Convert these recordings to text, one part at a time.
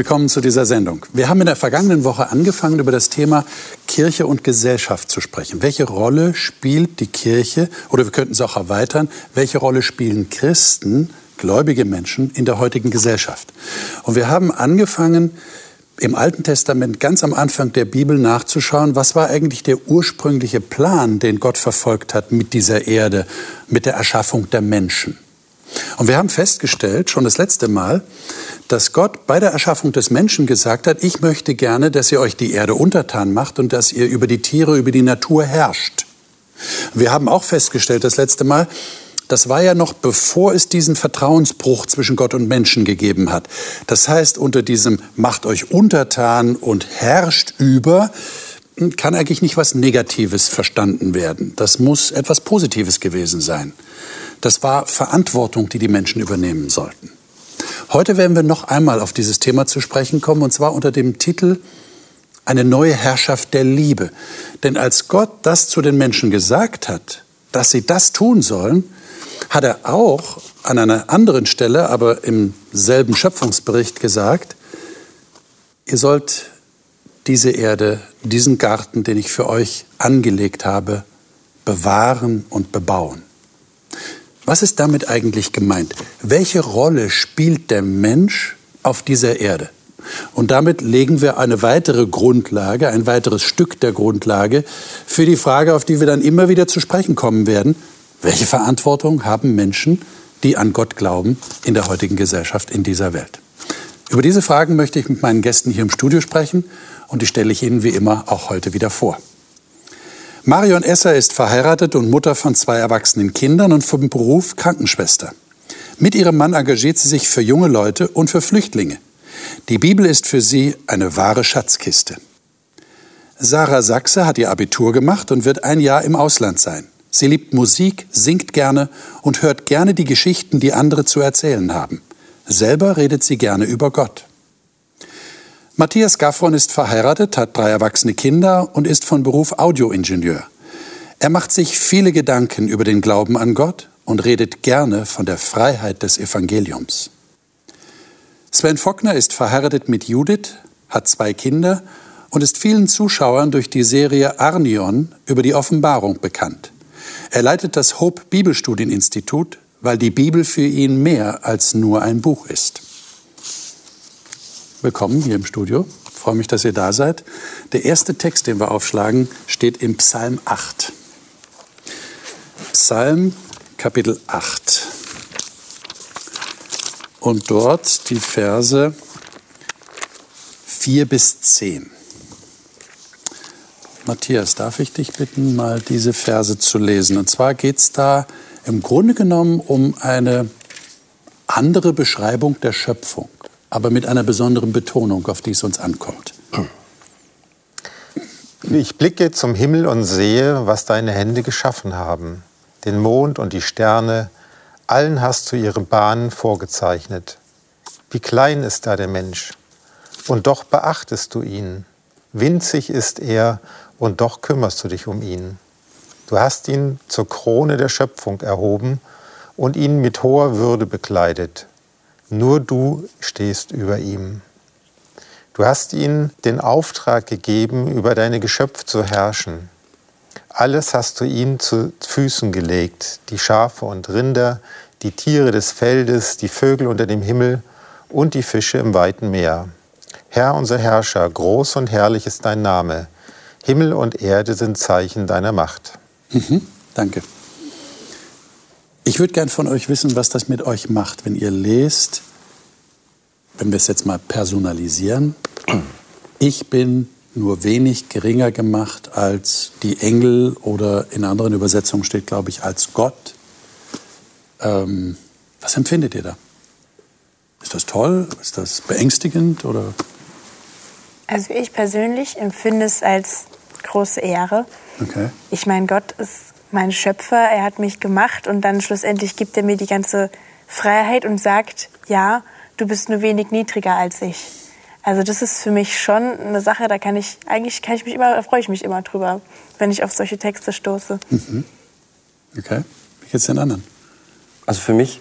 Willkommen zu dieser Sendung. Wir haben in der vergangenen Woche angefangen, über das Thema Kirche und Gesellschaft zu sprechen. Welche Rolle spielt die Kirche, oder wir könnten es auch erweitern, welche Rolle spielen Christen, gläubige Menschen in der heutigen Gesellschaft? Und wir haben angefangen, im Alten Testament ganz am Anfang der Bibel nachzuschauen, was war eigentlich der ursprüngliche Plan, den Gott verfolgt hat mit dieser Erde, mit der Erschaffung der Menschen. Und wir haben festgestellt, schon das letzte Mal, dass Gott bei der Erschaffung des Menschen gesagt hat, ich möchte gerne, dass ihr euch die Erde untertan macht und dass ihr über die Tiere, über die Natur herrscht. Wir haben auch festgestellt, das letzte Mal, das war ja noch bevor es diesen Vertrauensbruch zwischen Gott und Menschen gegeben hat. Das heißt, unter diesem macht euch untertan und herrscht über, kann eigentlich nicht was Negatives verstanden werden. Das muss etwas Positives gewesen sein. Das war Verantwortung, die die Menschen übernehmen sollten. Heute werden wir noch einmal auf dieses Thema zu sprechen kommen, und zwar unter dem Titel Eine neue Herrschaft der Liebe. Denn als Gott das zu den Menschen gesagt hat, dass sie das tun sollen, hat er auch an einer anderen Stelle, aber im selben Schöpfungsbericht gesagt, ihr sollt diese Erde, diesen Garten, den ich für euch angelegt habe, bewahren und bebauen. Was ist damit eigentlich gemeint? Welche Rolle spielt der Mensch auf dieser Erde? Und damit legen wir eine weitere Grundlage, ein weiteres Stück der Grundlage für die Frage, auf die wir dann immer wieder zu sprechen kommen werden. Welche Verantwortung haben Menschen, die an Gott glauben, in der heutigen Gesellschaft, in dieser Welt? Über diese Fragen möchte ich mit meinen Gästen hier im Studio sprechen und die stelle ich Ihnen wie immer auch heute wieder vor. Marion Esser ist verheiratet und Mutter von zwei erwachsenen Kindern und vom Beruf Krankenschwester. Mit ihrem Mann engagiert sie sich für junge Leute und für Flüchtlinge. Die Bibel ist für sie eine wahre Schatzkiste. Sarah Sachse hat ihr Abitur gemacht und wird ein Jahr im Ausland sein. Sie liebt Musik, singt gerne und hört gerne die Geschichten, die andere zu erzählen haben. Selber redet sie gerne über Gott. Matthias Gaffron ist verheiratet, hat drei erwachsene Kinder und ist von Beruf Audioingenieur. Er macht sich viele Gedanken über den Glauben an Gott und redet gerne von der Freiheit des Evangeliums. Sven Fockner ist verheiratet mit Judith, hat zwei Kinder und ist vielen Zuschauern durch die Serie Arnion über die Offenbarung bekannt. Er leitet das Hope Bibelstudieninstitut, weil die Bibel für ihn mehr als nur ein Buch ist willkommen hier im Studio. Ich freue mich, dass ihr da seid. Der erste Text, den wir aufschlagen, steht im Psalm 8. Psalm Kapitel 8. Und dort die Verse 4 bis 10. Matthias, darf ich dich bitten, mal diese Verse zu lesen? Und zwar geht es da im Grunde genommen um eine andere Beschreibung der Schöpfung aber mit einer besonderen Betonung, auf die es uns ankommt. Ich blicke zum Himmel und sehe, was deine Hände geschaffen haben. Den Mond und die Sterne, allen hast du ihre Bahnen vorgezeichnet. Wie klein ist da der Mensch, und doch beachtest du ihn. Winzig ist er, und doch kümmerst du dich um ihn. Du hast ihn zur Krone der Schöpfung erhoben und ihn mit hoher Würde bekleidet. Nur du stehst über ihm. Du hast ihm den Auftrag gegeben, über deine Geschöpf zu herrschen. Alles hast du ihm zu Füßen gelegt, die Schafe und Rinder, die Tiere des Feldes, die Vögel unter dem Himmel und die Fische im weiten Meer. Herr unser Herrscher, groß und herrlich ist dein Name. Himmel und Erde sind Zeichen deiner Macht. Mhm, danke. Ich würde gern von euch wissen, was das mit euch macht, wenn ihr lest, wenn wir es jetzt mal personalisieren. Ich bin nur wenig geringer gemacht als die Engel oder in anderen Übersetzungen steht, glaube ich, als Gott. Ähm, was empfindet ihr da? Ist das toll? Ist das beängstigend oder? Also ich persönlich empfinde es als große Ehre. Okay. Ich meine, Gott ist mein Schöpfer, er hat mich gemacht und dann schlussendlich gibt er mir die ganze Freiheit und sagt, ja, du bist nur wenig niedriger als ich. Also das ist für mich schon eine Sache, da kann ich eigentlich kann ich mich immer, freue ich mich immer drüber, wenn ich auf solche Texte stoße. Mhm. Okay, wie geht's den anderen? Also für mich,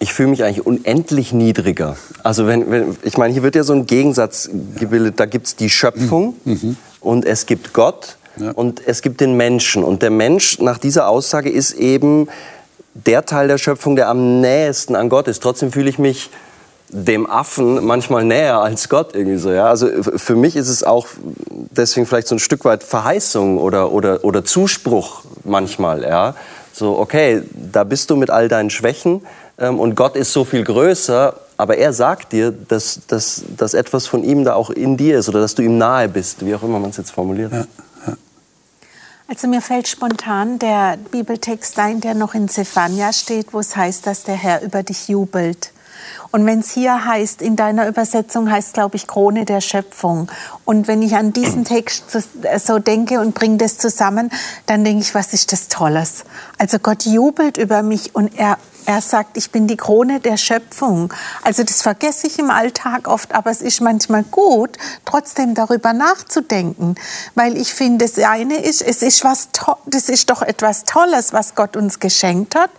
ich fühle mich eigentlich unendlich niedriger. Also wenn, wenn ich meine, hier wird ja so ein Gegensatz gebildet. Da gibt es die Schöpfung mhm. mhm. und es gibt Gott ja. und es gibt den Menschen. Und der Mensch nach dieser Aussage ist eben der Teil der Schöpfung, der am nächsten an Gott ist. Trotzdem fühle ich mich dem Affen manchmal näher als Gott irgendwie so. Ja? Also für mich ist es auch deswegen vielleicht so ein Stück weit Verheißung oder, oder, oder Zuspruch manchmal. Ja? So, okay, da bist du mit all deinen Schwächen ähm, und Gott ist so viel größer, aber er sagt dir, dass, dass, dass etwas von ihm da auch in dir ist oder dass du ihm nahe bist, wie auch immer man es jetzt formuliert. Ja. Also mir fällt spontan der Bibeltext ein, der noch in Zephania steht, wo es heißt, dass der Herr über dich jubelt. Und wenn es hier heißt, in deiner Übersetzung heißt, glaube ich, Krone der Schöpfung. Und wenn ich an diesen Text so denke und bringe das zusammen, dann denke ich, was ist das Tolles? Also Gott jubelt über mich und er er sagt, ich bin die Krone der Schöpfung. Also das vergesse ich im Alltag oft, aber es ist manchmal gut, trotzdem darüber nachzudenken, weil ich finde, das eine ist, es ist was, das ist doch etwas Tolles, was Gott uns geschenkt hat.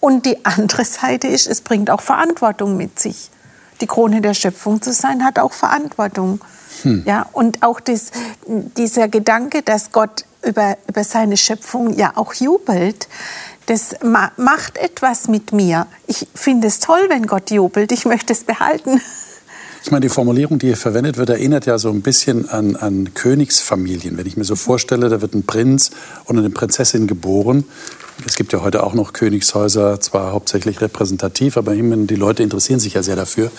Und die andere Seite ist, es bringt auch Verantwortung mit sich. Die Krone der Schöpfung zu sein, hat auch Verantwortung. Hm. Ja, und auch das, dieser Gedanke, dass Gott über, über seine Schöpfung ja auch jubelt, das ma macht etwas mit mir. Ich finde es toll, wenn Gott jubelt. Ich möchte es behalten. Ich meine, die Formulierung, die hier verwendet wird, erinnert ja so ein bisschen an, an Königsfamilien. Wenn ich mir so vorstelle, da wird ein Prinz und eine Prinzessin geboren. Es gibt ja heute auch noch Königshäuser, zwar hauptsächlich repräsentativ, aber immerhin, die Leute interessieren sich ja sehr dafür.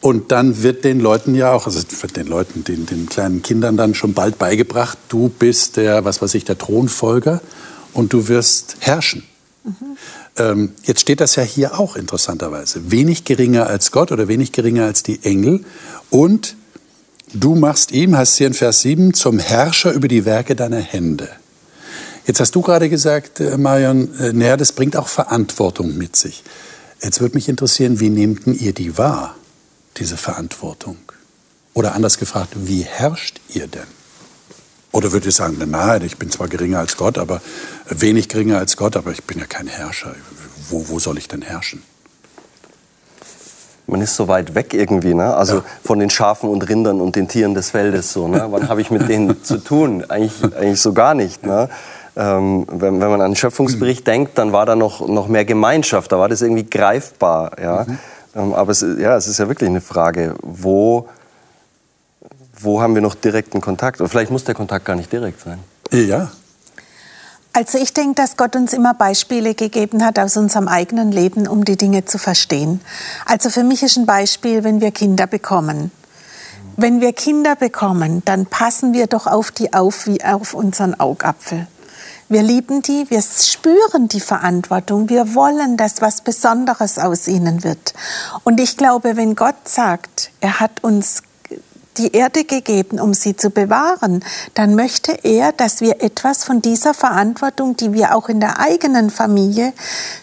Und dann wird den Leuten ja auch, also wird den Leuten, den, den kleinen Kindern dann schon bald beigebracht, du bist der, was weiß ich, der Thronfolger und du wirst herrschen. Mhm. Ähm, jetzt steht das ja hier auch interessanterweise. Wenig geringer als Gott oder wenig geringer als die Engel. Und du machst ihm, heißt hier in Vers 7, zum Herrscher über die Werke deiner Hände. Jetzt hast du gerade gesagt, äh, Marion, äh, naja, das bringt auch Verantwortung mit sich. Jetzt würde mich interessieren, wie nehmt ihr die wahr, diese Verantwortung? Oder anders gefragt, wie herrscht ihr denn? Oder würde ich sagen, nein, ich bin zwar geringer als Gott, aber wenig geringer als Gott, aber ich bin ja kein Herrscher. Wo, wo soll ich denn herrschen? Man ist so weit weg irgendwie, ne? Also ja. von den Schafen und Rindern und den Tieren des Feldes so, ne? Wann habe ich mit denen zu tun? Eigentlich, eigentlich so gar nicht, ne? Ähm, wenn, wenn, man an den Schöpfungsbericht denkt, dann war da noch, noch mehr Gemeinschaft, da war das irgendwie greifbar, ja? Mhm. Ähm, aber es, ja, es ist ja wirklich eine Frage, wo wo haben wir noch direkten Kontakt? Oder vielleicht muss der Kontakt gar nicht direkt sein. Ja. Also ich denke, dass Gott uns immer Beispiele gegeben hat aus unserem eigenen Leben, um die Dinge zu verstehen. Also für mich ist ein Beispiel, wenn wir Kinder bekommen. Wenn wir Kinder bekommen, dann passen wir doch auf die auf wie auf unseren Augapfel. Wir lieben die, wir spüren die Verantwortung, wir wollen, dass was Besonderes aus ihnen wird. Und ich glaube, wenn Gott sagt, er hat uns die Erde gegeben, um sie zu bewahren, dann möchte er, dass wir etwas von dieser Verantwortung, die wir auch in der eigenen Familie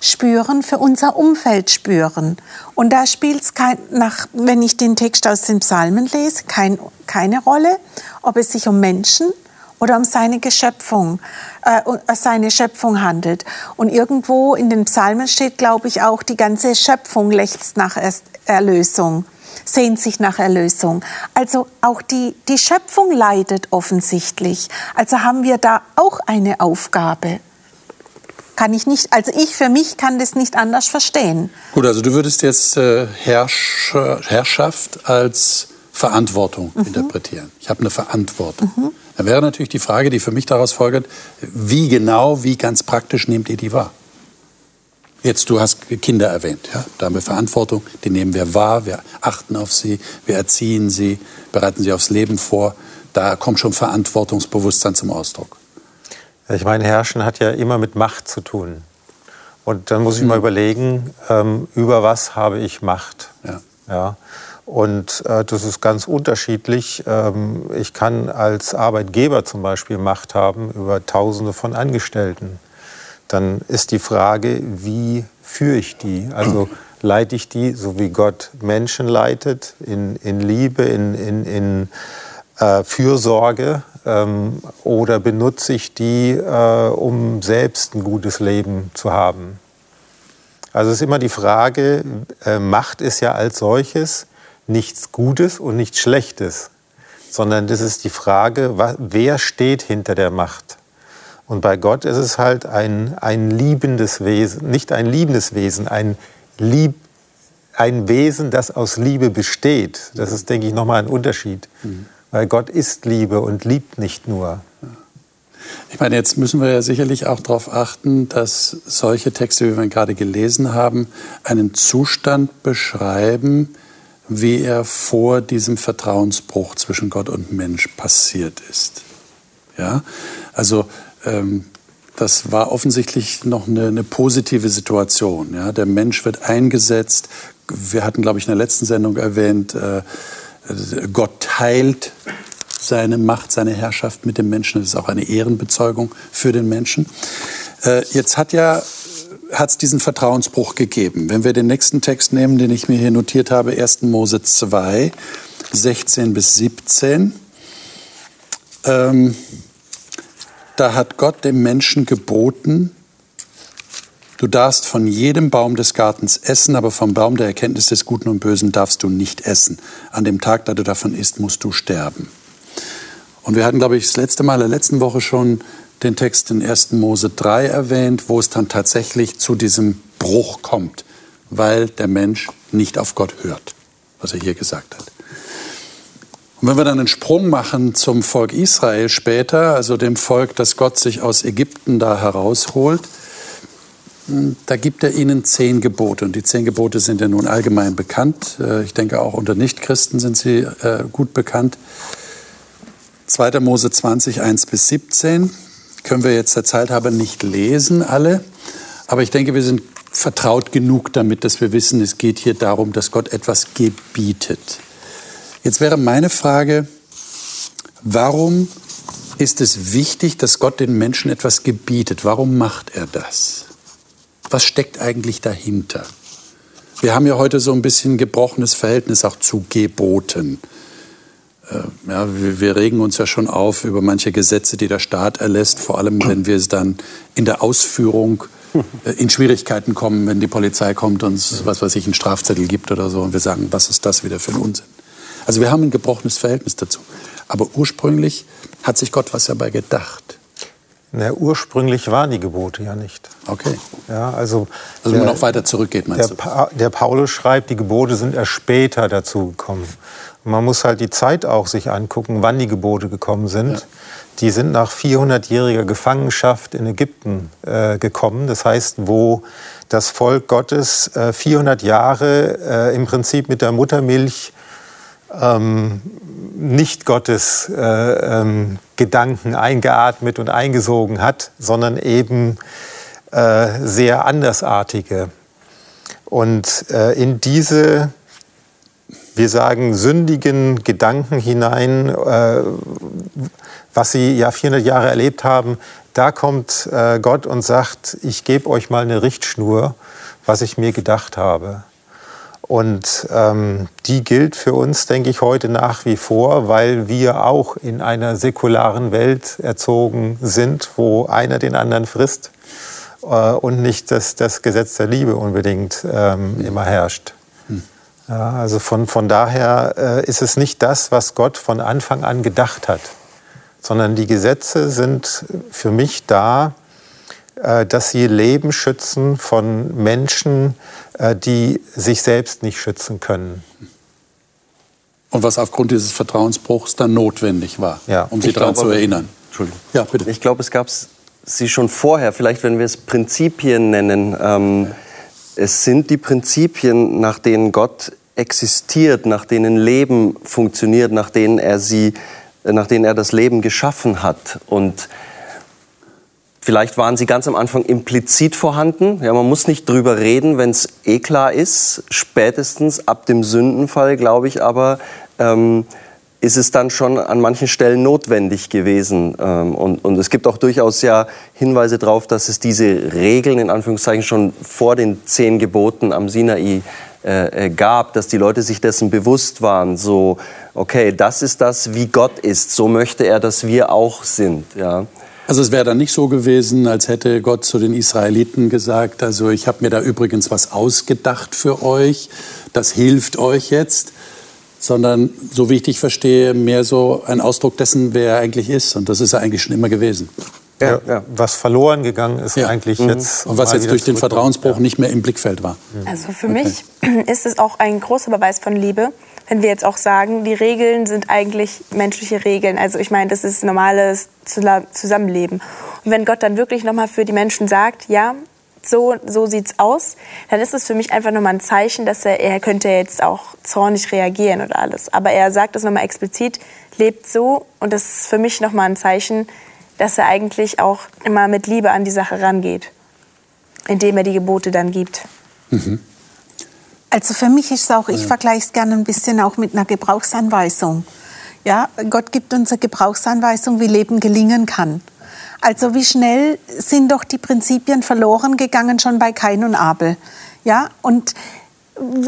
spüren, für unser Umfeld spüren. Und da spielt es, wenn ich den Text aus den Psalmen lese, kein, keine Rolle, ob es sich um Menschen oder um seine Geschöpfung, äh, seine Schöpfung handelt. Und irgendwo in den Psalmen steht, glaube ich, auch, die ganze Schöpfung lechzt nach Erlösung sehnt sich nach Erlösung. Also auch die, die Schöpfung leidet offensichtlich. Also haben wir da auch eine Aufgabe. Kann ich nicht, also ich für mich kann das nicht anders verstehen. Gut, also du würdest jetzt äh, Herrsch, Herrschaft als Verantwortung mhm. interpretieren. Ich habe eine Verantwortung. Mhm. Dann wäre natürlich die Frage, die für mich daraus folgt, wie genau, wie ganz praktisch nehmt ihr die wahr? Jetzt, du hast Kinder erwähnt. Ja? Da haben wir Verantwortung, die nehmen wir wahr, wir achten auf sie, wir erziehen sie, bereiten sie aufs Leben vor. Da kommt schon Verantwortungsbewusstsein zum Ausdruck. Ich meine, Herrschen hat ja immer mit Macht zu tun. Und dann muss ich mal mhm. überlegen, ähm, über was habe ich Macht. Ja. Ja. Und äh, das ist ganz unterschiedlich. Ähm, ich kann als Arbeitgeber zum Beispiel Macht haben über Tausende von Angestellten. Dann ist die Frage, wie führe ich die? Also leite ich die, so wie Gott Menschen leitet, in, in Liebe, in, in, in äh, Fürsorge, ähm, oder benutze ich die, äh, um selbst ein gutes Leben zu haben? Also es ist immer die Frage, äh, Macht ist ja als solches nichts Gutes und nichts Schlechtes, sondern das ist die Frage, wer steht hinter der Macht? Und bei Gott ist es halt ein, ein liebendes Wesen, nicht ein liebendes Wesen, ein, Lieb, ein Wesen, das aus Liebe besteht. Das ist, denke ich, nochmal ein Unterschied. Mhm. Weil Gott ist Liebe und liebt nicht nur. Ich meine, jetzt müssen wir ja sicherlich auch darauf achten, dass solche Texte, wie wir gerade gelesen haben, einen Zustand beschreiben, wie er vor diesem Vertrauensbruch zwischen Gott und Mensch passiert ist. Ja, also ähm, das war offensichtlich noch eine, eine, positive Situation. Ja, der Mensch wird eingesetzt. Wir hatten, glaube ich, in der letzten Sendung erwähnt, äh, Gott teilt seine Macht, seine Herrschaft mit dem Menschen. Das ist auch eine Ehrenbezeugung für den Menschen. Äh, jetzt hat ja hat es diesen Vertrauensbruch gegeben. Wenn wir den nächsten Text nehmen, den ich mir hier notiert habe, 1. Mose 2, 16 bis 17, ähm, da hat Gott dem Menschen geboten, du darfst von jedem Baum des Gartens essen, aber vom Baum der Erkenntnis des Guten und Bösen darfst du nicht essen. An dem Tag, da du davon isst, musst du sterben. Und wir hatten, glaube ich, das letzte Mal in der letzten Woche schon den Text in 1. Mose 3 erwähnt, wo es dann tatsächlich zu diesem Bruch kommt, weil der Mensch nicht auf Gott hört, was er hier gesagt hat. Und wenn wir dann einen Sprung machen zum Volk Israel später, also dem Volk, das Gott sich aus Ägypten da herausholt, hm, da gibt er ihnen zehn Gebote. Und die zehn Gebote sind ja nun allgemein bekannt. Äh, ich denke, auch unter Nichtchristen sind sie äh, gut bekannt. 2. Mose 20, 1 bis 17 können wir jetzt der Zeit haben nicht lesen, alle. Aber ich denke, wir sind vertraut genug damit, dass wir wissen, es geht hier darum, dass Gott etwas gebietet. Jetzt wäre meine Frage, warum ist es wichtig, dass Gott den Menschen etwas gebietet? Warum macht er das? Was steckt eigentlich dahinter? Wir haben ja heute so ein bisschen gebrochenes Verhältnis auch zu Geboten. Äh, ja, wir, regen uns ja schon auf über manche Gesetze, die der Staat erlässt, vor allem wenn wir es dann in der Ausführung äh, in Schwierigkeiten kommen, wenn die Polizei kommt und uns, was weiß ich, einen Strafzettel gibt oder so und wir sagen, was ist das wieder für ein Unsinn. Also wir haben ein gebrochenes Verhältnis dazu. Aber ursprünglich hat sich Gott was dabei gedacht. Na, ursprünglich waren die Gebote ja nicht. Okay. Ja, also also wenn man noch weiter zurückgeht, meinst der, du? Der Paulus schreibt, die Gebote sind erst später dazu gekommen. Man muss halt die Zeit auch sich angucken, wann die Gebote gekommen sind. Ja. Die sind nach 400-jähriger Gefangenschaft in Ägypten äh, gekommen. Das heißt, wo das Volk Gottes äh, 400 Jahre äh, im Prinzip mit der Muttermilch ähm, nicht Gottes äh, ähm, Gedanken eingeatmet und eingesogen hat, sondern eben äh, sehr andersartige. Und äh, in diese wir sagen, sündigen Gedanken hinein, äh, was sie ja 400 Jahre erlebt haben, da kommt äh, Gott und sagt, ich gebe euch mal eine Richtschnur, was ich mir gedacht habe. Und ähm, die gilt für uns, denke ich, heute nach wie vor, weil wir auch in einer säkularen Welt erzogen sind, wo einer den anderen frisst äh, und nicht das, das Gesetz der Liebe unbedingt ähm, immer herrscht. Ja, also von, von daher äh, ist es nicht das, was Gott von Anfang an gedacht hat, sondern die Gesetze sind für mich da, äh, dass sie Leben schützen von Menschen, die sich selbst nicht schützen können. Und was aufgrund dieses Vertrauensbruchs dann notwendig war, ja. um sie daran zu erinnern. Entschuldigung. Ja, bitte. Ich glaube, es gab sie schon vorher, vielleicht wenn wir es Prinzipien nennen. Ähm, es sind die Prinzipien, nach denen Gott existiert, nach denen Leben funktioniert, nach denen er sie, nach denen er das Leben geschaffen hat. Und Vielleicht waren sie ganz am Anfang implizit vorhanden. Ja, man muss nicht drüber reden, wenn es eh klar ist. Spätestens ab dem Sündenfall, glaube ich, aber ähm, ist es dann schon an manchen Stellen notwendig gewesen. Ähm, und, und es gibt auch durchaus ja Hinweise darauf, dass es diese Regeln in Anführungszeichen schon vor den zehn Geboten am Sinai äh, äh, gab, dass die Leute sich dessen bewusst waren, so, okay, das ist das, wie Gott ist, so möchte er, dass wir auch sind. Ja. Also es wäre dann nicht so gewesen, als hätte Gott zu den Israeliten gesagt, also ich habe mir da übrigens was ausgedacht für euch, das hilft euch jetzt, sondern so wie ich dich verstehe, mehr so ein Ausdruck dessen, wer er eigentlich ist. Und das ist er eigentlich schon immer gewesen. Ja, ja. Was verloren gegangen ist ja. eigentlich mhm. jetzt. Und was jetzt durch den Vertrauensbruch ja. nicht mehr im Blickfeld war. Also für okay. mich ist es auch ein großer Beweis von Liebe, wenn wir jetzt auch sagen, die Regeln sind eigentlich menschliche Regeln. Also ich meine, das ist normales Zusammenleben. Und wenn Gott dann wirklich nochmal für die Menschen sagt, ja, so, so sieht's aus, dann ist es für mich einfach nochmal ein Zeichen, dass er, er könnte jetzt auch zornig reagieren oder alles. Aber er sagt es nochmal explizit, lebt so und das ist für mich nochmal ein Zeichen, dass er eigentlich auch immer mit Liebe an die Sache rangeht, indem er die Gebote dann gibt. Mhm. Also für mich ist es auch, ich vergleiche es gerne ein bisschen auch mit einer Gebrauchsanweisung. Ja, Gott gibt uns eine Gebrauchsanweisung, wie Leben gelingen kann. Also wie schnell sind doch die Prinzipien verloren gegangen schon bei Kain und Abel. Ja, und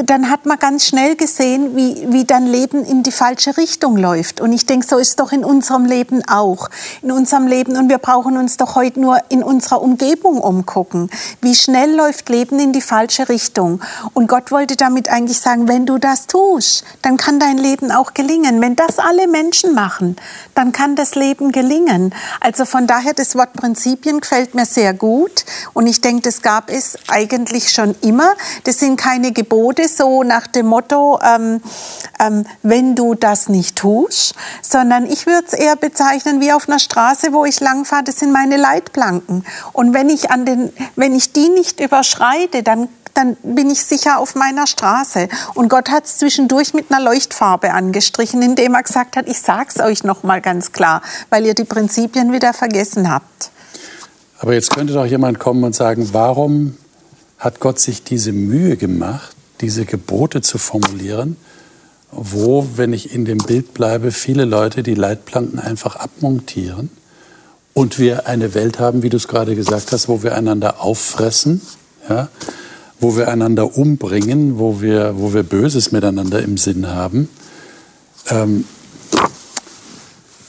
dann hat man ganz schnell gesehen, wie, wie dann Leben in die falsche Richtung läuft. Und ich denke, so ist es doch in unserem Leben auch. In unserem Leben, und wir brauchen uns doch heute nur in unserer Umgebung umgucken. Wie schnell läuft Leben in die falsche Richtung? Und Gott wollte damit eigentlich sagen, wenn du das tust, dann kann dein Leben auch gelingen. Wenn das alle Menschen machen, dann kann das Leben gelingen. Also von daher, das Wort Prinzipien gefällt mir sehr gut. Und ich denke, das gab es eigentlich schon immer. Das sind keine Gebote Methode, so nach dem Motto, ähm, ähm, wenn du das nicht tust, sondern ich würde es eher bezeichnen wie auf einer Straße, wo ich langfahre, das sind meine Leitplanken. Und wenn ich, an den, wenn ich die nicht überschreite, dann dann bin ich sicher auf meiner Straße. Und Gott hat es zwischendurch mit einer Leuchtfarbe angestrichen, indem er gesagt hat, ich sag's euch noch mal ganz klar, weil ihr die Prinzipien wieder vergessen habt. Aber jetzt könnte doch jemand kommen und sagen, warum hat Gott sich diese Mühe gemacht, diese Gebote zu formulieren, wo, wenn ich in dem Bild bleibe, viele Leute die Leitplanken einfach abmontieren und wir eine Welt haben, wie du es gerade gesagt hast, wo wir einander auffressen, ja, wo wir einander umbringen, wo wir, wo wir Böses miteinander im Sinn haben. Ähm,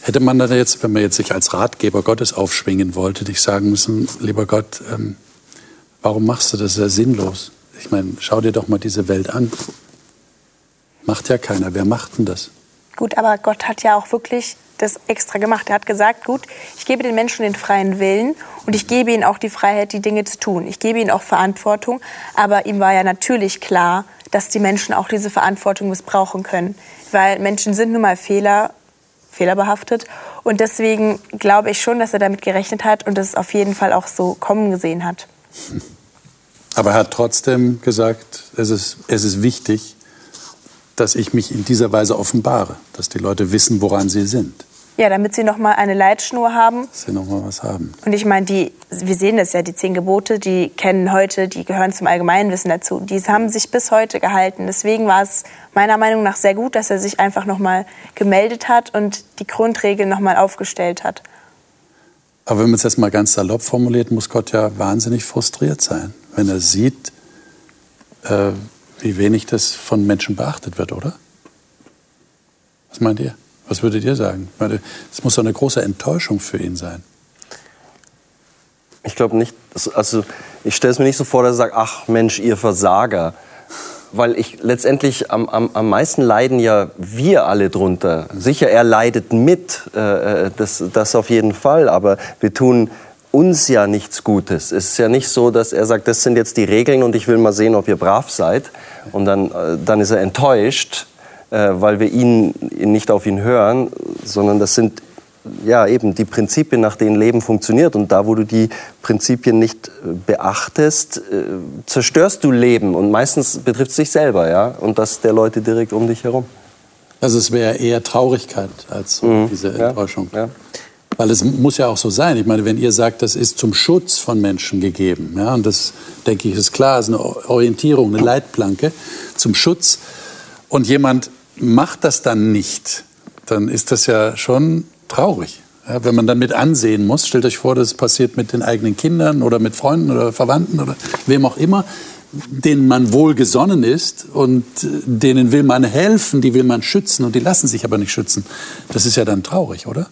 hätte man dann jetzt, wenn man jetzt sich als Ratgeber Gottes aufschwingen wollte, dich sagen müssen, lieber Gott, ähm, warum machst du das? Das ist ja sinnlos. Ich meine, schau dir doch mal diese Welt an. Macht ja keiner. Wer macht denn das? Gut, aber Gott hat ja auch wirklich das extra gemacht. Er hat gesagt, gut, ich gebe den Menschen den freien Willen und ich gebe ihnen auch die Freiheit, die Dinge zu tun. Ich gebe ihnen auch Verantwortung, aber ihm war ja natürlich klar, dass die Menschen auch diese Verantwortung missbrauchen können, weil Menschen sind nun mal Fehler, fehlerbehaftet und deswegen glaube ich schon, dass er damit gerechnet hat und es auf jeden Fall auch so kommen gesehen hat. Aber er hat trotzdem gesagt, es ist, es ist wichtig, dass ich mich in dieser Weise offenbare, dass die Leute wissen, woran sie sind. Ja, damit sie noch mal eine Leitschnur haben. Dass sie noch mal was haben. Und ich meine, die, wir sehen das ja, die zehn Gebote, die kennen heute, die gehören zum Allgemeinwissen dazu. Die haben sich bis heute gehalten. Deswegen war es meiner Meinung nach sehr gut, dass er sich einfach noch mal gemeldet hat und die Grundregeln noch mal aufgestellt hat. Aber wenn man es jetzt mal ganz salopp formuliert, muss Gott ja wahnsinnig frustriert sein wenn er sieht, äh, wie wenig das von Menschen beachtet wird, oder? Was meint ihr? Was würdet ihr sagen? Es muss doch eine große Enttäuschung für ihn sein. Ich glaube nicht, also ich stelle es mir nicht so vor, dass er sagt, ach Mensch, ihr Versager. Weil ich letztendlich am, am, am meisten leiden ja wir alle drunter. Sicher, er leidet mit, äh, äh das, das auf jeden Fall, aber wir tun uns ja nichts Gutes. Es ist ja nicht so, dass er sagt, das sind jetzt die Regeln und ich will mal sehen, ob ihr brav seid. Und dann, äh, dann ist er enttäuscht, äh, weil wir ihn nicht auf ihn hören, sondern das sind ja eben die Prinzipien, nach denen Leben funktioniert. Und da, wo du die Prinzipien nicht äh, beachtest, zerstörst du Leben. Und meistens betrifft es dich selber, ja, und das der Leute direkt um dich herum. Also es wäre eher Traurigkeit als mhm. diese Enttäuschung. Ja, ja. Weil es muss ja auch so sein. Ich meine, wenn ihr sagt, das ist zum Schutz von Menschen gegeben, ja, und das, denke ich, ist klar, ist eine Orientierung, eine Leitplanke zum Schutz, und jemand macht das dann nicht, dann ist das ja schon traurig. Ja, wenn man dann mit ansehen muss, stellt euch vor, das passiert mit den eigenen Kindern oder mit Freunden oder Verwandten oder wem auch immer, denen man wohlgesonnen ist und äh, denen will man helfen, die will man schützen und die lassen sich aber nicht schützen. Das ist ja dann traurig, oder?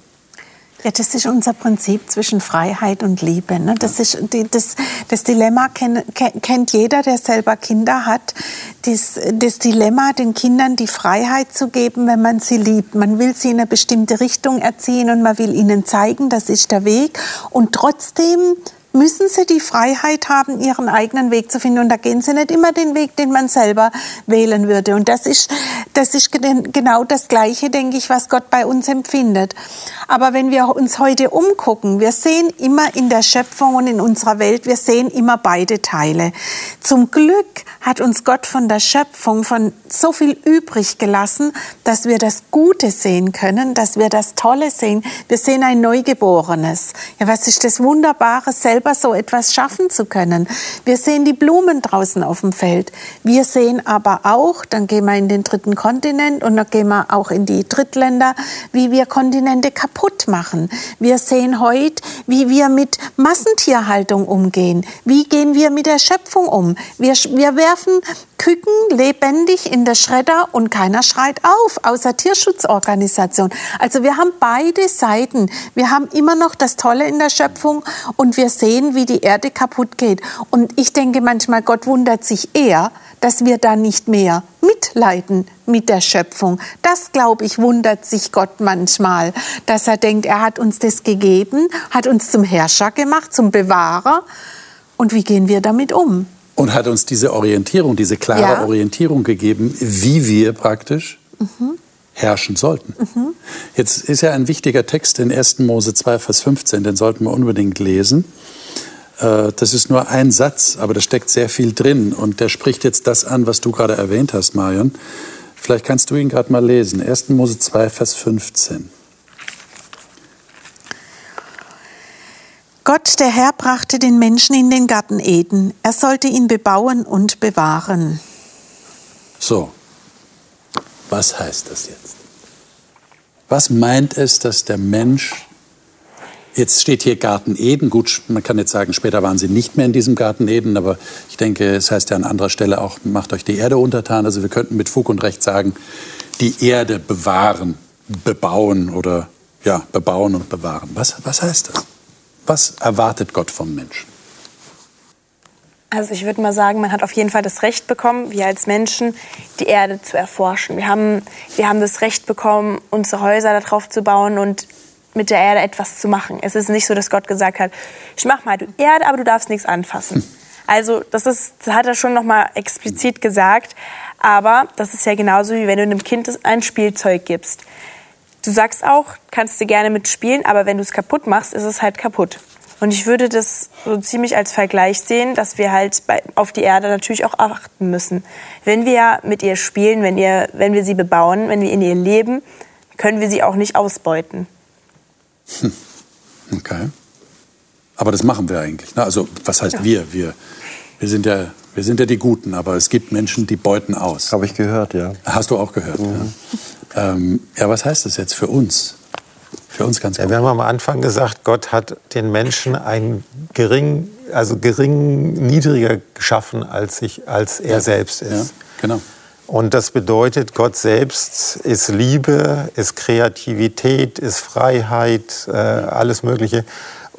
Ja, das ist unser Prinzip zwischen Freiheit und Liebe. Ne? Das, ist, das, das Dilemma kenn, kennt jeder, der selber Kinder hat. Das, das Dilemma, den Kindern die Freiheit zu geben, wenn man sie liebt. Man will sie in eine bestimmte Richtung erziehen und man will ihnen zeigen, das ist der Weg. Und trotzdem müssen sie die Freiheit haben, ihren eigenen Weg zu finden. Und da gehen sie nicht immer den Weg, den man selber wählen würde. Und das ist, das ist genau das Gleiche, denke ich, was Gott bei uns empfindet. Aber wenn wir uns heute umgucken, wir sehen immer in der Schöpfung und in unserer Welt, wir sehen immer beide Teile. Zum Glück hat uns Gott von der Schöpfung von so viel übrig gelassen, dass wir das Gute sehen können, dass wir das Tolle sehen. Wir sehen ein Neugeborenes. Ja, was ist das Wunderbare, selber so etwas schaffen zu können? Wir sehen die Blumen draußen auf dem Feld. Wir sehen aber auch, dann gehen wir in den dritten Kontinent und dann gehen wir auch in die Drittländer, wie wir Kontinente kaputt machen. Wir sehen heute, wie wir mit Massentierhaltung umgehen. Wie gehen wir mit der Schöpfung um? Wir, wir werfen Küken lebendig in der Schredder und keiner schreit auf, außer Tierschutzorganisation. Also wir haben beide Seiten. Wir haben immer noch das Tolle in der Schöpfung und wir sehen, wie die Erde kaputt geht. Und ich denke manchmal, Gott wundert sich eher, dass wir da nicht mehr mitleiden mit der Schöpfung. Das, glaube ich, wundert sich Gott manchmal, dass er denkt, er hat uns das gegeben, hat uns zum Herrscher gemacht, zum Bewahrer. Und wie gehen wir damit um? Und hat uns diese Orientierung, diese klare ja. Orientierung gegeben, wie wir praktisch mhm. herrschen sollten. Mhm. Jetzt ist ja ein wichtiger Text in 1. Mose 2, Vers 15, den sollten wir unbedingt lesen. Äh, das ist nur ein Satz, aber da steckt sehr viel drin. Und der spricht jetzt das an, was du gerade erwähnt hast, Marion. Vielleicht kannst du ihn gerade mal lesen. 1. Mose 2, Vers 15. Gott, der Herr, brachte den Menschen in den Garten Eden. Er sollte ihn bebauen und bewahren. So, was heißt das jetzt? Was meint es, dass der Mensch, jetzt steht hier Garten Eden, gut, man kann jetzt sagen, später waren sie nicht mehr in diesem Garten Eden, aber ich denke, es heißt ja an anderer Stelle auch, macht euch die Erde untertan. Also wir könnten mit Fug und Recht sagen, die Erde bewahren, bebauen oder ja, bebauen und bewahren. Was, was heißt das? Was erwartet Gott vom Menschen? Also ich würde mal sagen, man hat auf jeden Fall das Recht bekommen, wir als Menschen, die Erde zu erforschen. Wir haben, wir haben das Recht bekommen, unsere Häuser darauf zu bauen und mit der Erde etwas zu machen. Es ist nicht so, dass Gott gesagt hat, ich mach mal die Erde, aber du darfst nichts anfassen. Also das, ist, das hat er schon noch mal explizit gesagt. Aber das ist ja genauso, wie wenn du einem Kind ein Spielzeug gibst. Du sagst auch, kannst du gerne mitspielen, aber wenn du es kaputt machst, ist es halt kaputt. Und ich würde das so ziemlich als Vergleich sehen, dass wir halt bei, auf die Erde natürlich auch achten müssen. Wenn wir mit ihr spielen, wenn, ihr, wenn wir sie bebauen, wenn wir in ihr leben, können wir sie auch nicht ausbeuten. Hm. Okay. Aber das machen wir eigentlich. Ne? Also was heißt ja. wir? Wir, wir, sind ja, wir sind ja die Guten, aber es gibt Menschen, die beuten aus. Habe ich gehört, ja. Hast du auch gehört, mhm. ja. Ähm, ja, was heißt das jetzt für uns? Für uns ganz ja, Wir haben am Anfang gesagt, Gott hat den Menschen ein gering, also gering niedriger geschaffen, als, sich, als er ja. selbst ist. Ja, genau. Und das bedeutet, Gott selbst ist Liebe, ist Kreativität, ist Freiheit, äh, alles Mögliche.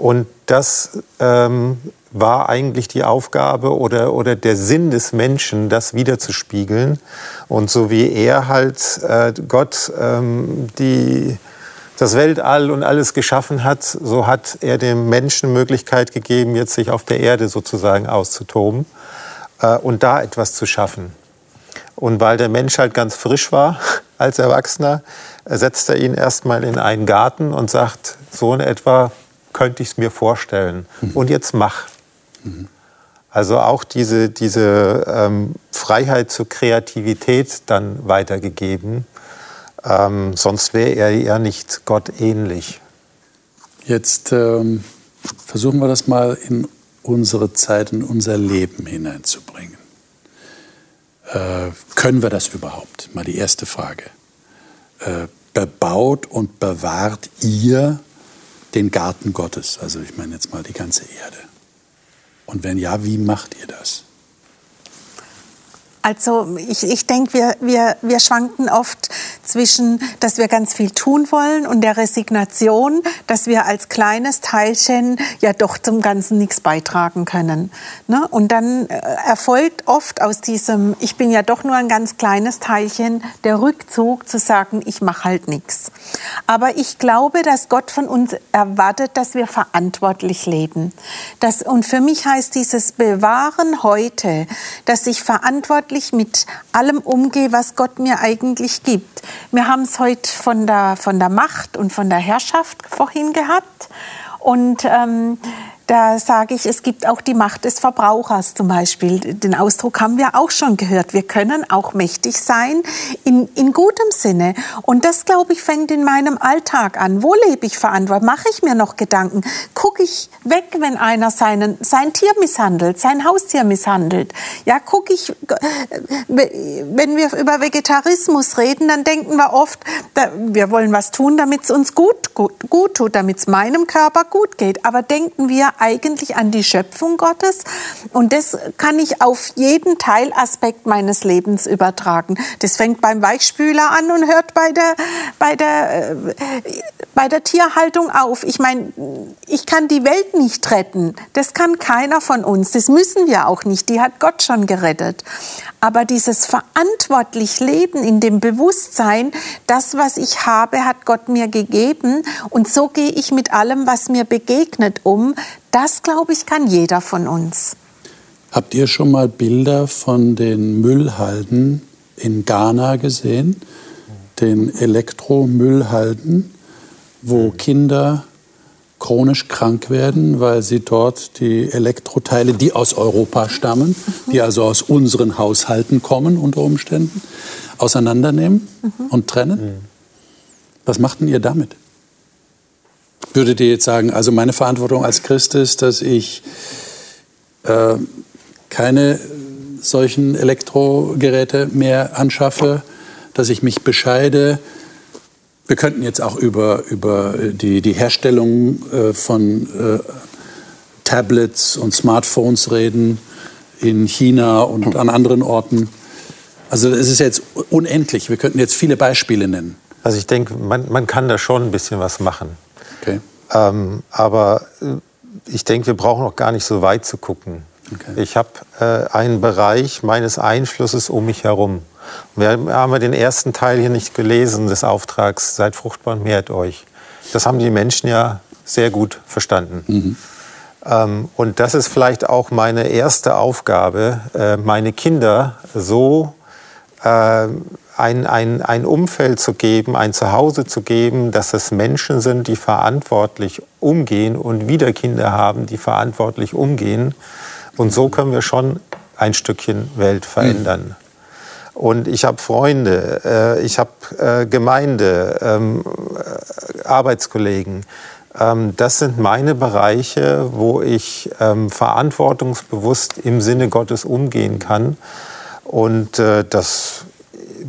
Und das ähm, war eigentlich die Aufgabe oder, oder der Sinn des Menschen, das wiederzuspiegeln. Und so wie er halt äh, Gott ähm, die, das Weltall und alles geschaffen hat, so hat er dem Menschen Möglichkeit gegeben, jetzt sich auf der Erde sozusagen auszutoben äh, und da etwas zu schaffen. Und weil der Mensch halt ganz frisch war als Erwachsener, setzt er ihn erstmal in einen Garten und sagt, so in etwa könnte ich es mir vorstellen. Mhm. Und jetzt mach. Also auch diese, diese ähm, Freiheit zur Kreativität dann weitergegeben. Ähm, sonst wäre er ja nicht Gott ähnlich. Jetzt ähm, versuchen wir das mal in unsere Zeit, in unser Leben hineinzubringen. Äh, können wir das überhaupt? Mal die erste Frage. Äh, bebaut und bewahrt ihr den Garten Gottes? Also ich meine jetzt mal die ganze Erde. Und wenn ja, wie macht ihr das? Also ich, ich denke, wir, wir, wir schwanken oft zwischen, dass wir ganz viel tun wollen und der Resignation, dass wir als kleines Teilchen ja doch zum Ganzen nichts beitragen können. Ne? Und dann äh, erfolgt oft aus diesem, ich bin ja doch nur ein ganz kleines Teilchen, der Rückzug zu sagen, ich mache halt nichts. Aber ich glaube, dass Gott von uns erwartet, dass wir verantwortlich leben. Das, und für mich heißt dieses Bewahren heute, dass ich verantwortlich verantwortlich mit allem umgehe, was Gott mir eigentlich gibt. Wir haben es heute von der, von der Macht und von der Herrschaft vorhin gehabt. Und ähm, da sage ich, es gibt auch die Macht des Verbrauchers zum Beispiel. Den Ausdruck haben wir auch schon gehört. Wir können auch mächtig sein in, in gutem Sinne. Und das, glaube ich, fängt in meinem Alltag an. Wo lebe ich verantwortlich? Mache ich mir noch Gedanken? Gucke ich weg, wenn einer seinen, sein Tier misshandelt, sein Haustier misshandelt? Ja, gucke ich, wenn wir über Vegetarismus reden, dann denken wir oft, wir wollen was tun, damit es uns gut, gut, gut tut, damit es meinem Körper gut geht. Aber denken wir eigentlich an die Schöpfung Gottes. Und das kann ich auf jeden Teilaspekt meines Lebens übertragen. Das fängt beim Weichspüler an und hört bei der, bei der, äh, bei der Tierhaltung auf. Ich meine, ich kann die Welt nicht retten. Das kann keiner von uns. Das müssen wir auch nicht. Die hat Gott schon gerettet. Aber dieses verantwortlich Leben in dem Bewusstsein, das, was ich habe, hat Gott mir gegeben. Und so gehe ich mit allem, was mir begegnet, um. Das, glaube ich, kann jeder von uns. Habt ihr schon mal Bilder von den Müllhalden in Ghana gesehen? Den Elektromüllhalden, wo Kinder chronisch krank werden, weil sie dort die Elektroteile, die aus Europa stammen, die also aus unseren Haushalten kommen unter Umständen, auseinandernehmen mhm. und trennen. Mhm. Was macht denn ihr damit? Würdet ihr jetzt sagen, also meine Verantwortung als Christ ist, dass ich äh, keine solchen Elektrogeräte mehr anschaffe, dass ich mich bescheide, wir könnten jetzt auch über, über die, die Herstellung äh, von äh, Tablets und Smartphones reden in China und an anderen Orten. Also es ist jetzt unendlich. Wir könnten jetzt viele Beispiele nennen. Also ich denke, man, man kann da schon ein bisschen was machen. Okay. Ähm, aber äh, ich denke, wir brauchen auch gar nicht so weit zu gucken. Okay. Ich habe äh, einen Bereich meines Einflusses um mich herum. Wir haben den ersten Teil hier nicht gelesen des Auftrags, seid fruchtbar und mehrt euch. Das haben die Menschen ja sehr gut verstanden. Mhm. Ähm, und das ist vielleicht auch meine erste Aufgabe, äh, meine Kinder so äh, ein, ein, ein Umfeld zu geben, ein Zuhause zu geben, dass es Menschen sind, die verantwortlich umgehen und wieder Kinder haben, die verantwortlich umgehen. Und so können wir schon ein Stückchen Welt verändern. Mhm. Und ich habe Freunde, äh, ich habe äh, Gemeinde, ähm, äh, Arbeitskollegen. Ähm, das sind meine Bereiche, wo ich ähm, verantwortungsbewusst im Sinne Gottes umgehen kann. Und äh, das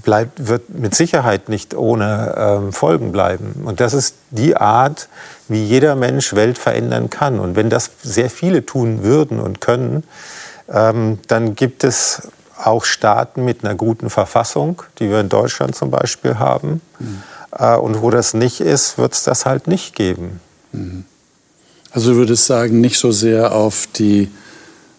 bleibt, wird mit Sicherheit nicht ohne ähm, Folgen bleiben. Und das ist die Art, wie jeder Mensch Welt verändern kann. Und wenn das sehr viele tun würden und können, ähm, dann gibt es auch Staaten mit einer guten Verfassung, die wir in Deutschland zum Beispiel haben. Mhm. Und wo das nicht ist, wird es das halt nicht geben. Mhm. Also du würdest sagen, nicht so sehr auf die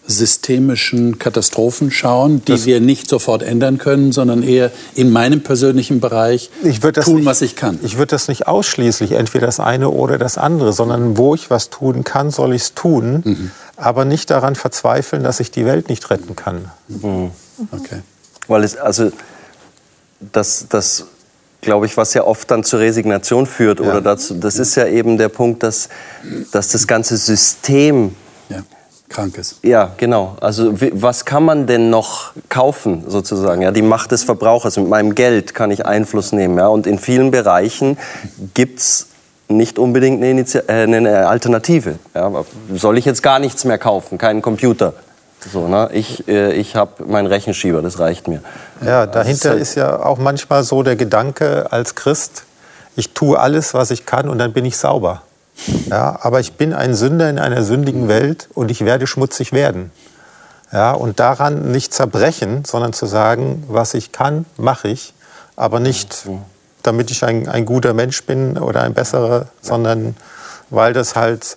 systemischen Katastrophen schauen, die das wir nicht sofort ändern können, sondern eher in meinem persönlichen Bereich tun, nicht, was ich kann. Ich würde das nicht ausschließlich, entweder das eine oder das andere, sondern wo ich was tun kann, soll ich es tun, mhm. aber nicht daran verzweifeln, dass ich die Welt nicht retten kann. Mhm. Okay. Weil es, also, das, das glaube ich, was ja oft dann zur Resignation führt, ja. oder dazu, das ist ja eben der Punkt, dass, dass das ganze System. Krank ist. Ja, genau. Also was kann man denn noch kaufen, sozusagen? Ja, die Macht des Verbrauchers. Mit meinem Geld kann ich Einfluss nehmen. Ja? Und in vielen Bereichen gibt es nicht unbedingt eine, Initi äh, eine Alternative. Ja, soll ich jetzt gar nichts mehr kaufen, keinen Computer? So, ne? Ich, äh, ich habe meinen Rechenschieber, das reicht mir. Ja, dahinter ist, ist ja auch manchmal so der Gedanke als Christ, ich tue alles, was ich kann und dann bin ich sauber. Ja, aber ich bin ein Sünder in einer sündigen Welt und ich werde schmutzig werden. Ja, und daran nicht zerbrechen, sondern zu sagen, was ich kann, mache ich, aber nicht, damit ich ein, ein guter Mensch bin oder ein besserer, sondern weil das halt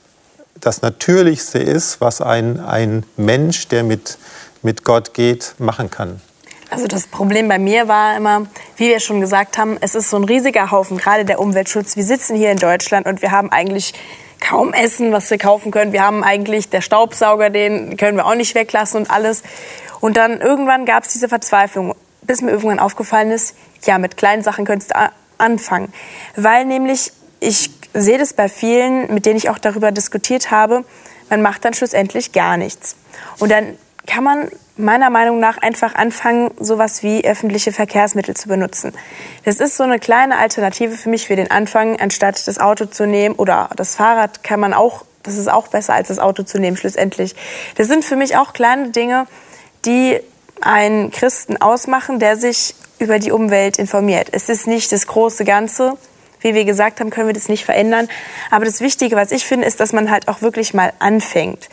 das Natürlichste ist, was ein, ein Mensch, der mit, mit Gott geht, machen kann. Also das Problem bei mir war immer, wie wir schon gesagt haben, es ist so ein riesiger Haufen, gerade der Umweltschutz. Wir sitzen hier in Deutschland und wir haben eigentlich kaum Essen, was wir kaufen können. Wir haben eigentlich der Staubsauger, den können wir auch nicht weglassen und alles. Und dann irgendwann gab es diese Verzweiflung, bis mir irgendwann aufgefallen ist, ja, mit kleinen Sachen könntest du anfangen. Weil nämlich, ich sehe das bei vielen, mit denen ich auch darüber diskutiert habe, man macht dann schlussendlich gar nichts. Und dann kann man meiner Meinung nach einfach anfangen, sowas wie öffentliche Verkehrsmittel zu benutzen. Das ist so eine kleine Alternative für mich für den Anfang, anstatt das Auto zu nehmen oder das Fahrrad kann man auch, das ist auch besser als das Auto zu nehmen schlussendlich. Das sind für mich auch kleine Dinge, die einen Christen ausmachen, der sich über die Umwelt informiert. Es ist nicht das große Ganze. Wie wir gesagt haben, können wir das nicht verändern. Aber das Wichtige, was ich finde, ist, dass man halt auch wirklich mal anfängt.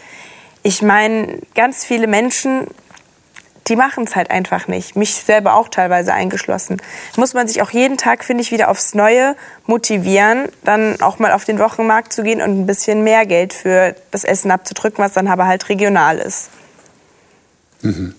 Ich meine, ganz viele Menschen, die machen es halt einfach nicht. Mich selber auch teilweise eingeschlossen. Muss man sich auch jeden Tag, finde ich, wieder aufs Neue motivieren, dann auch mal auf den Wochenmarkt zu gehen und ein bisschen mehr Geld für das Essen abzudrücken, was dann aber halt regional ist. Mhm.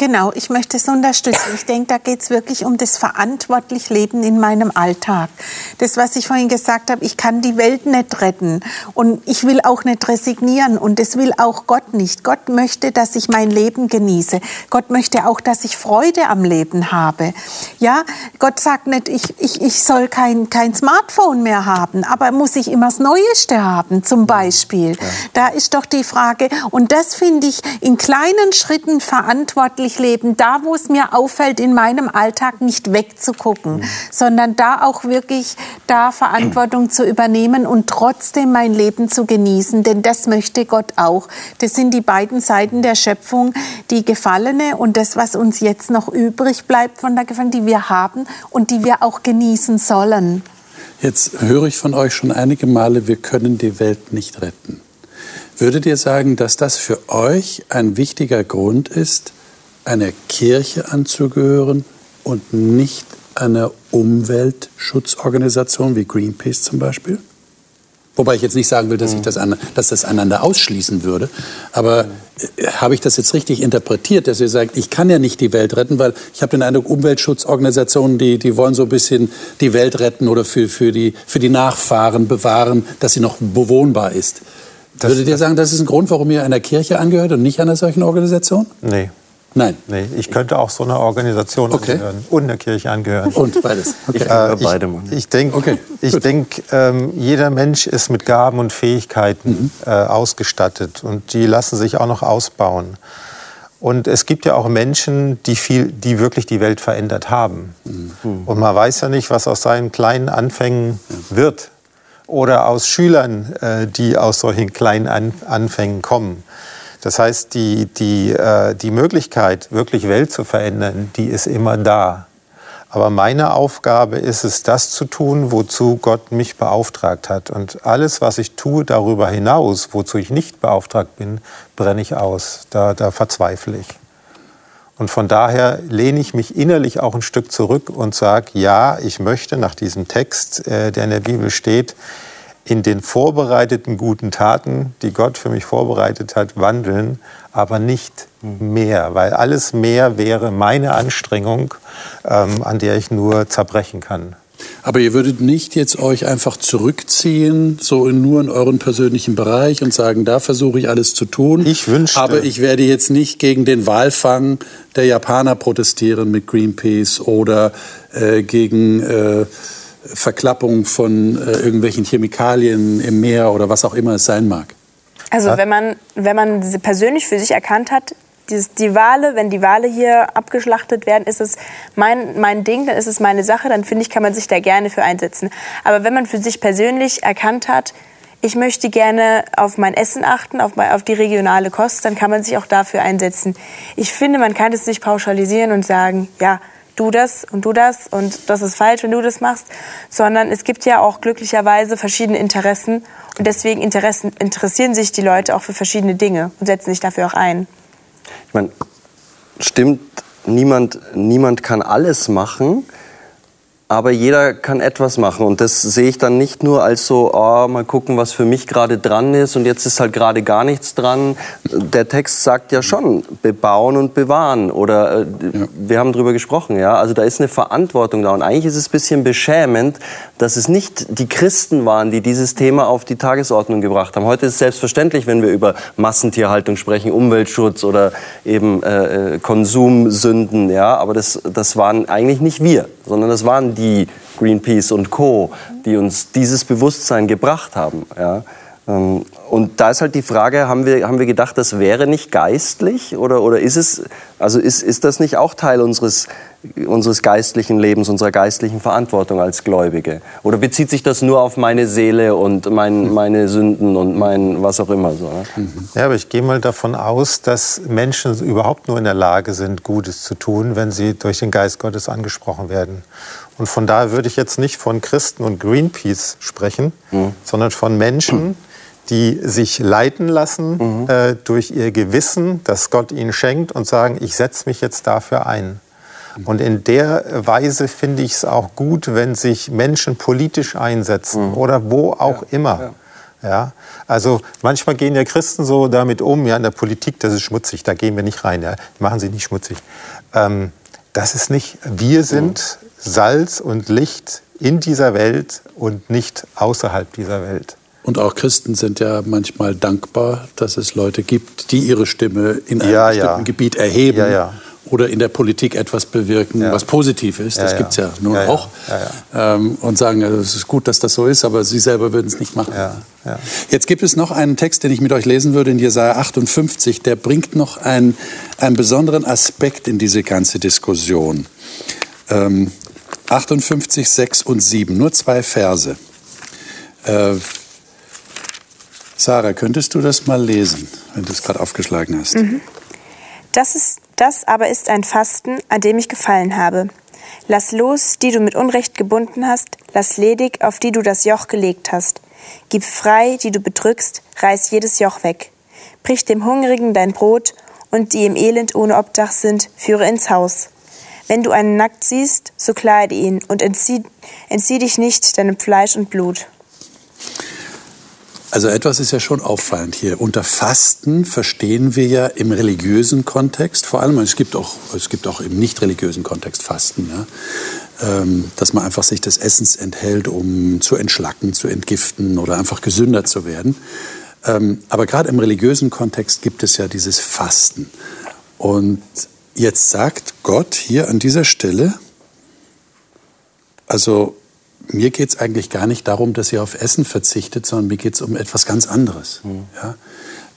Genau, ich möchte es unterstützen. Ich denke, da geht es wirklich um das verantwortlich Leben in meinem Alltag. Das, was ich vorhin gesagt habe, ich kann die Welt nicht retten und ich will auch nicht resignieren und das will auch Gott nicht. Gott möchte, dass ich mein Leben genieße. Gott möchte auch, dass ich Freude am Leben habe. Ja, Gott sagt nicht, ich, ich, ich soll kein, kein Smartphone mehr haben, aber muss ich immer das Neueste haben, zum Beispiel. Ja. Da ist doch die Frage, und das finde ich in kleinen Schritten verantwortlich ich leben, da wo es mir auffällt, in meinem Alltag nicht wegzugucken, mhm. sondern da auch wirklich da Verantwortung zu übernehmen und trotzdem mein Leben zu genießen, denn das möchte Gott auch. Das sind die beiden Seiten der Schöpfung, die Gefallene und das, was uns jetzt noch übrig bleibt von der Gefallenen, die wir haben und die wir auch genießen sollen. Jetzt höre ich von euch schon einige Male, wir können die Welt nicht retten. Würdet ihr sagen, dass das für euch ein wichtiger Grund ist, einer Kirche anzugehören und nicht einer Umweltschutzorganisation wie Greenpeace zum Beispiel? Wobei ich jetzt nicht sagen will, dass, ich das, an, dass das einander ausschließen würde. Aber äh, habe ich das jetzt richtig interpretiert, dass ihr sagt, ich kann ja nicht die Welt retten, weil ich habe den Eindruck, Umweltschutzorganisationen, die, die wollen so ein bisschen die Welt retten oder für, für, die, für die Nachfahren bewahren, dass sie noch bewohnbar ist. Das, Würdet ihr sagen, das ist ein Grund, warum ihr einer Kirche angehört und nicht einer solchen Organisation? Nee. Nein. Nee, ich könnte auch so einer Organisation okay. angehören und einer Kirche angehören. Und beides. Okay. Äh, ich, beide. Ich denke, okay. denk, ähm, jeder Mensch ist mit Gaben und Fähigkeiten mhm. äh, ausgestattet und die lassen sich auch noch ausbauen. Und es gibt ja auch Menschen, die, viel, die wirklich die Welt verändert haben. Mhm. Und man weiß ja nicht, was aus seinen kleinen Anfängen ja. wird. Oder aus Schülern, äh, die aus solchen kleinen An Anfängen kommen. Das heißt, die, die, äh, die Möglichkeit, wirklich Welt zu verändern, die ist immer da. Aber meine Aufgabe ist es, das zu tun, wozu Gott mich beauftragt hat. Und alles, was ich tue darüber hinaus, wozu ich nicht beauftragt bin, brenne ich aus. Da, da verzweifle ich. Und von daher lehne ich mich innerlich auch ein Stück zurück und sage, ja, ich möchte nach diesem Text, äh, der in der Bibel steht, in den vorbereiteten guten Taten, die Gott für mich vorbereitet hat, wandeln, aber nicht mehr, weil alles mehr wäre meine Anstrengung, ähm, an der ich nur zerbrechen kann. Aber ihr würdet nicht jetzt euch einfach zurückziehen, so in, nur in euren persönlichen Bereich und sagen, da versuche ich alles zu tun. Ich wünschte. Aber ich werde jetzt nicht gegen den Walfang der Japaner protestieren mit Greenpeace oder äh, gegen äh, Verklappung von äh, irgendwelchen Chemikalien im Meer oder was auch immer es sein mag. Also wenn man, wenn man persönlich für sich erkannt hat, dieses, die Wale, wenn die Wale hier abgeschlachtet werden, ist es mein, mein Ding, dann ist es meine Sache, dann finde ich, kann man sich da gerne für einsetzen. Aber wenn man für sich persönlich erkannt hat, ich möchte gerne auf mein Essen achten, auf, auf die regionale Kost, dann kann man sich auch dafür einsetzen. Ich finde, man kann es nicht pauschalisieren und sagen, ja, du das und du das und das ist falsch, wenn du das machst, sondern es gibt ja auch glücklicherweise verschiedene Interessen und deswegen Interessen, interessieren sich die Leute auch für verschiedene Dinge und setzen sich dafür auch ein. Ich meine, stimmt, niemand, niemand kann alles machen aber jeder kann etwas machen und das sehe ich dann nicht nur als so, oh, mal gucken, was für mich gerade dran ist und jetzt ist halt gerade gar nichts dran. Der Text sagt ja schon, bebauen und bewahren oder äh, ja. wir haben drüber gesprochen, ja, also da ist eine Verantwortung da und eigentlich ist es ein bisschen beschämend, dass es nicht die Christen waren, die dieses Thema auf die Tagesordnung gebracht haben. Heute ist es selbstverständlich, wenn wir über Massentierhaltung sprechen, Umweltschutz oder eben äh, äh Konsumsünden, ja, aber das, das waren eigentlich nicht wir, sondern das waren die Greenpeace und Co., die uns dieses Bewusstsein gebracht haben. Ja. Und da ist halt die Frage, haben wir, haben wir gedacht, das wäre nicht geistlich oder, oder ist es, also ist, ist das nicht auch Teil unseres, unseres geistlichen Lebens, unserer geistlichen Verantwortung als Gläubige? Oder bezieht sich das nur auf meine Seele und mein, meine Sünden und mein was auch immer so? Ne? Ja, aber ich gehe mal davon aus, dass Menschen überhaupt nur in der Lage sind, Gutes zu tun, wenn sie durch den Geist Gottes angesprochen werden. Und von daher würde ich jetzt nicht von Christen und Greenpeace sprechen, mhm. sondern von Menschen, die sich leiten lassen mhm. äh, durch ihr Gewissen, das Gott ihnen schenkt und sagen, ich setze mich jetzt dafür ein. Mhm. Und in der Weise finde ich es auch gut, wenn sich Menschen politisch einsetzen mhm. oder wo auch ja. immer. Ja. ja. Also manchmal gehen ja Christen so damit um, ja, in der Politik, das ist schmutzig, da gehen wir nicht rein, ja. machen sie nicht schmutzig. Ähm, das ist nicht, wir sind mhm. Salz und Licht in dieser Welt und nicht außerhalb dieser Welt. Und auch Christen sind ja manchmal dankbar, dass es Leute gibt, die ihre Stimme in einem ja, bestimmten ja. Gebiet erheben ja, ja. oder in der Politik etwas bewirken, was positiv ist. Das gibt es ja nun auch. Ähm, und sagen, also, es ist gut, dass das so ist, aber sie selber würden es nicht machen. Jetzt gibt es noch einen Text, den ich mit euch lesen würde, in Jesaja 58. Der bringt noch einen, einen besonderen Aspekt in diese ganze Diskussion. Ähm, 58, 6 und 7, nur zwei Verse. Äh, Sarah, könntest du das mal lesen, wenn du es gerade aufgeschlagen hast? Mhm. Das, ist, das aber ist ein Fasten, an dem ich gefallen habe. Lass los, die du mit Unrecht gebunden hast, lass ledig, auf die du das Joch gelegt hast. Gib frei, die du bedrückst, reiß jedes Joch weg. Brich dem Hungrigen dein Brot, und die im Elend ohne Obdach sind, führe ins Haus. Wenn du einen nackt siehst, so kleide ihn und entzieh, entzieh dich nicht deinem Fleisch und Blut. Also etwas ist ja schon auffallend hier. Unter Fasten verstehen wir ja im religiösen Kontext, vor allem, es gibt auch, es gibt auch im nicht religiösen Kontext Fasten, ja, ähm, dass man einfach sich des Essens enthält, um zu entschlacken, zu entgiften oder einfach gesünder zu werden. Ähm, aber gerade im religiösen Kontext gibt es ja dieses Fasten. Und Jetzt sagt Gott hier an dieser Stelle, also mir geht es eigentlich gar nicht darum, dass ihr auf Essen verzichtet, sondern mir geht es um etwas ganz anderes. Mhm. Ja?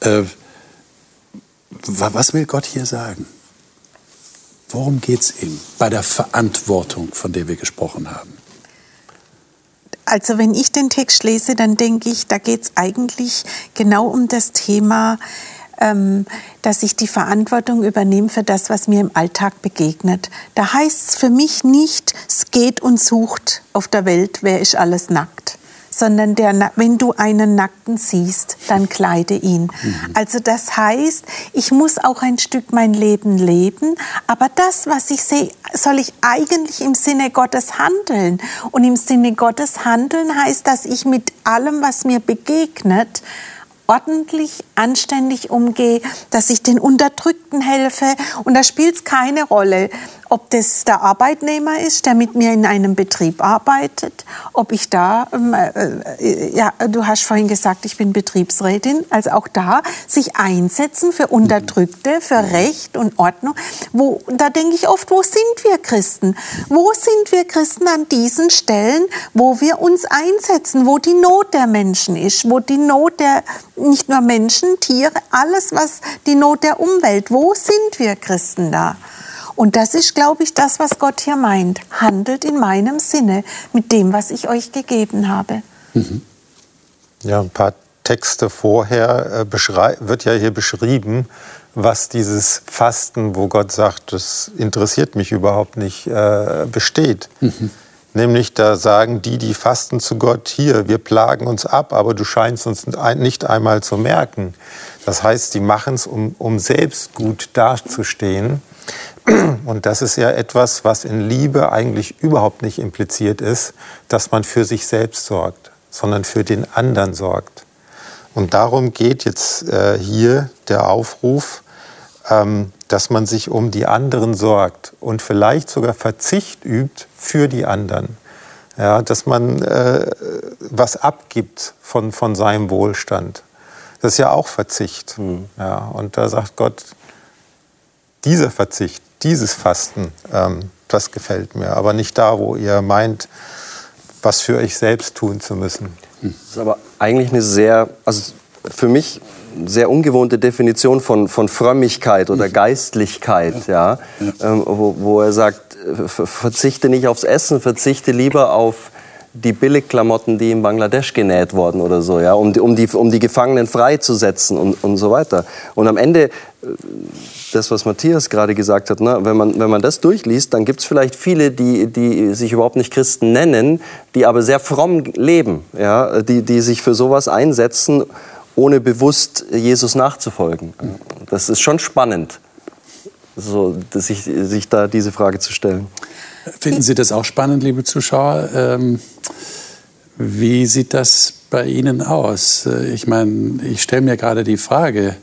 Äh, was will Gott hier sagen? Worum geht es ihm bei der Verantwortung, von der wir gesprochen haben? Also wenn ich den Text lese, dann denke ich, da geht es eigentlich genau um das Thema, dass ich die Verantwortung übernehme für das, was mir im Alltag begegnet. Da heißt es für mich nicht, es geht und sucht auf der Welt, wer ist alles nackt sondern der, wenn du einen Nackten siehst, dann kleide ihn. Mhm. Also das heißt, ich muss auch ein Stück mein Leben leben, aber das, was ich sehe, soll ich eigentlich im Sinne Gottes handeln. Und im Sinne Gottes handeln heißt, dass ich mit allem, was mir begegnet, ordentlich, anständig umgehe, dass ich den Unterdrückten helfe. Und da spielt es keine Rolle, ob das der Arbeitnehmer ist, der mit mir in einem Betrieb arbeitet, ob ich da, ähm, äh, ja, du hast vorhin gesagt, ich bin Betriebsrätin, also auch da sich einsetzen für Unterdrückte, für Recht und Ordnung. Wo, da denke ich oft, wo sind wir Christen? Wo sind wir Christen an diesen Stellen, wo wir uns einsetzen, wo die Not der Menschen ist, wo die Not der, nicht nur Menschen, Tiere, alles, was die Not der Umwelt, wo sind wir Christen da? Und das ist, glaube ich, das, was Gott hier meint. Handelt in meinem Sinne mit dem, was ich euch gegeben habe. Mhm. Ja, ein paar Texte vorher äh, wird ja hier beschrieben, was dieses Fasten, wo Gott sagt, das interessiert mich überhaupt nicht, äh, besteht. Mhm. Nämlich da sagen die, die fasten zu Gott, hier, wir plagen uns ab, aber du scheinst uns nicht einmal zu merken. Das heißt, sie machen es, um, um selbst gut dazustehen. Und das ist ja etwas, was in Liebe eigentlich überhaupt nicht impliziert ist, dass man für sich selbst sorgt, sondern für den anderen sorgt. Und darum geht jetzt äh, hier der Aufruf, ähm, dass man sich um die anderen sorgt und vielleicht sogar Verzicht übt für die anderen. Ja, dass man äh, was abgibt von, von seinem Wohlstand. Das ist ja auch Verzicht. Mhm. Ja, und da sagt Gott, dieser Verzicht, dieses Fasten, ähm, das gefällt mir. Aber nicht da, wo ihr meint, was für euch selbst tun zu müssen. Das ist aber eigentlich eine sehr, also für mich sehr ungewohnte Definition von, von Frömmigkeit oder mhm. Geistlichkeit, ja, ja. Ähm, wo, wo er sagt, verzichte nicht aufs Essen, verzichte lieber auf die Billigklamotten, die in Bangladesch genäht wurden oder so, ja, um die, um die, um die Gefangenen freizusetzen und, und so weiter. Und am Ende, äh, das, was Matthias gerade gesagt hat, ne, wenn, man, wenn man das durchliest, dann gibt es vielleicht viele, die, die sich überhaupt nicht Christen nennen, die aber sehr fromm leben, ja, die, die sich für sowas einsetzen, ohne bewusst Jesus nachzufolgen. Das ist schon spannend, so, sich, sich da diese Frage zu stellen. Finden Sie das auch spannend, liebe Zuschauer? Ähm, wie sieht das bei Ihnen aus? Äh, ich meine, ich stelle mir gerade die Frage,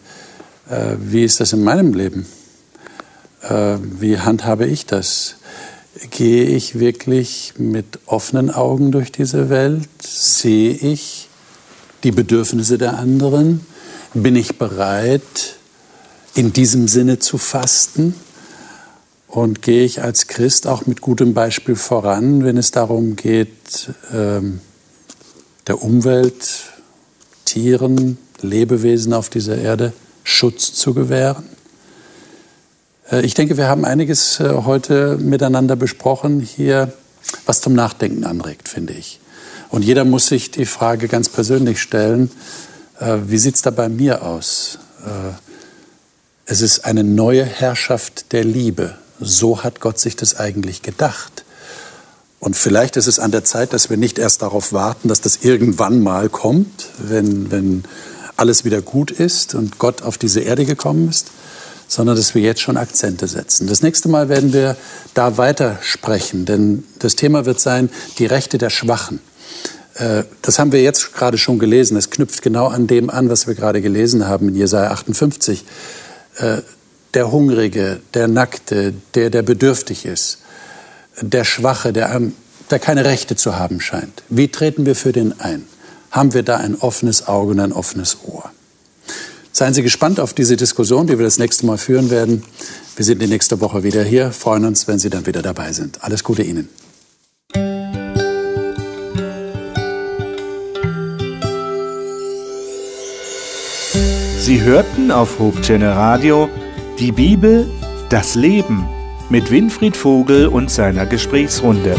äh, wie ist das in meinem Leben? Äh, wie handhabe ich das? Gehe ich wirklich mit offenen Augen durch diese Welt? Sehe ich die Bedürfnisse der anderen? Bin ich bereit, in diesem Sinne zu fasten? Und gehe ich als Christ auch mit gutem Beispiel voran, wenn es darum geht, ähm, der Umwelt, Tieren, Lebewesen auf dieser Erde Schutz zu gewähren? Äh, ich denke, wir haben einiges äh, heute miteinander besprochen hier, was zum Nachdenken anregt, finde ich. Und jeder muss sich die Frage ganz persönlich stellen, äh, wie sieht es da bei mir aus? Es ist eine neue Herrschaft der Liebe, so hat Gott sich das eigentlich gedacht. Und vielleicht ist es an der Zeit, dass wir nicht erst darauf warten, dass das irgendwann mal kommt, wenn, wenn alles wieder gut ist und Gott auf diese Erde gekommen ist, sondern dass wir jetzt schon Akzente setzen. Das nächste Mal werden wir da weiter sprechen, denn das Thema wird sein, die Rechte der Schwachen. Äh, das haben wir jetzt gerade schon gelesen. Es knüpft genau an dem an, was wir gerade gelesen haben in Jesaja 58 der Hungrige, der Nackte, der, der bedürftig ist, der Schwache, der, der keine Rechte zu haben scheint. Wie treten wir für den ein? Haben wir da ein offenes Auge und ein offenes Ohr? Seien Sie gespannt auf diese Diskussion, die wir das nächste Mal führen werden. Wir sind die nächste Woche wieder hier, freuen uns, wenn Sie dann wieder dabei sind. Alles Gute Ihnen. Sie hörten auf Hope Channel Radio die Bibel, das Leben mit Winfried Vogel und seiner Gesprächsrunde.